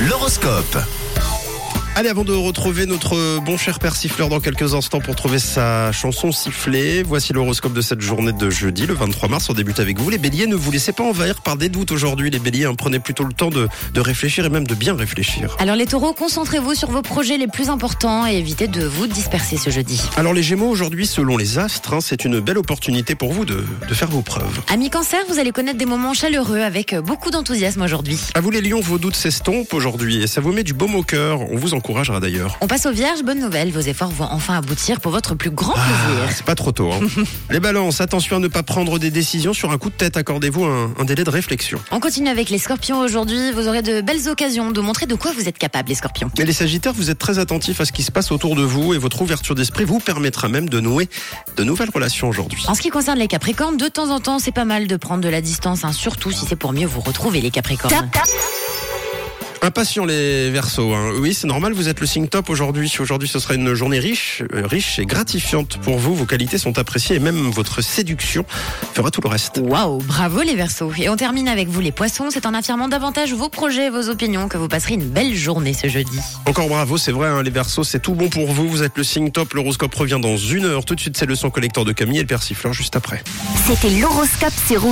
L'horoscope. Allez, avant de retrouver notre bon cher père siffleur dans quelques instants pour trouver sa chanson sifflée, voici l'horoscope de cette journée de jeudi, le 23 mars. On débute avec vous. Les béliers, ne vous laissez pas envahir par des doutes aujourd'hui. Les béliers, hein, prenez plutôt le temps de, de réfléchir et même de bien réfléchir. Alors les taureaux, concentrez-vous sur vos projets les plus importants et évitez de vous disperser ce jeudi. Alors les gémeaux, aujourd'hui, selon les astres, hein, c'est une belle opportunité pour vous de, de faire vos preuves. Amis cancer, vous allez connaître des moments chaleureux avec beaucoup d'enthousiasme aujourd'hui. À vous les lions, vos doutes s'estompent aujourd'hui et ça vous met du baume au cœur. On vous encouragera d'ailleurs. On passe aux vierges, bonne nouvelle, vos efforts vont enfin aboutir pour votre plus grand Ah, plaisir. c'est pas trop tôt. hein. les balances, attention à ne pas prendre des décisions sur un coup de tête. Accordez-vous un, un délai de réflexion. On continue avec les scorpions aujourd'hui, vous aurez de belles occasions de montrer de quoi vous êtes capable les scorpions. Et les sagittaires, vous êtes très attentifs à ce qui se passe autour de vous et votre ouverture d'esprit vous permettra même de nouer de nouvelles relations aujourd'hui. En ce qui concerne les capricornes, de temps en temps c'est pas mal de prendre de la distance, hein, surtout si c'est pour mieux vous retrouver les capricornes. Impatient les versos. Hein. Oui, c'est normal, vous êtes le signe top aujourd'hui. Aujourd'hui, ce sera une journée riche, euh, riche et gratifiante pour vous. Vos qualités sont appréciées et même votre séduction fera tout le reste. Waouh, bravo les versos. Et on termine avec vous les poissons, c'est en affirmant davantage vos projets, vos opinions que vous passerez une belle journée ce jeudi. Encore bravo, c'est vrai, hein, les versos, c'est tout bon pour vous. Vous êtes le signe top. L'horoscope revient dans une heure. Tout de suite, c'est le son collecteur de Camille et le persifleur juste après. C'était l'horoscope Rouge.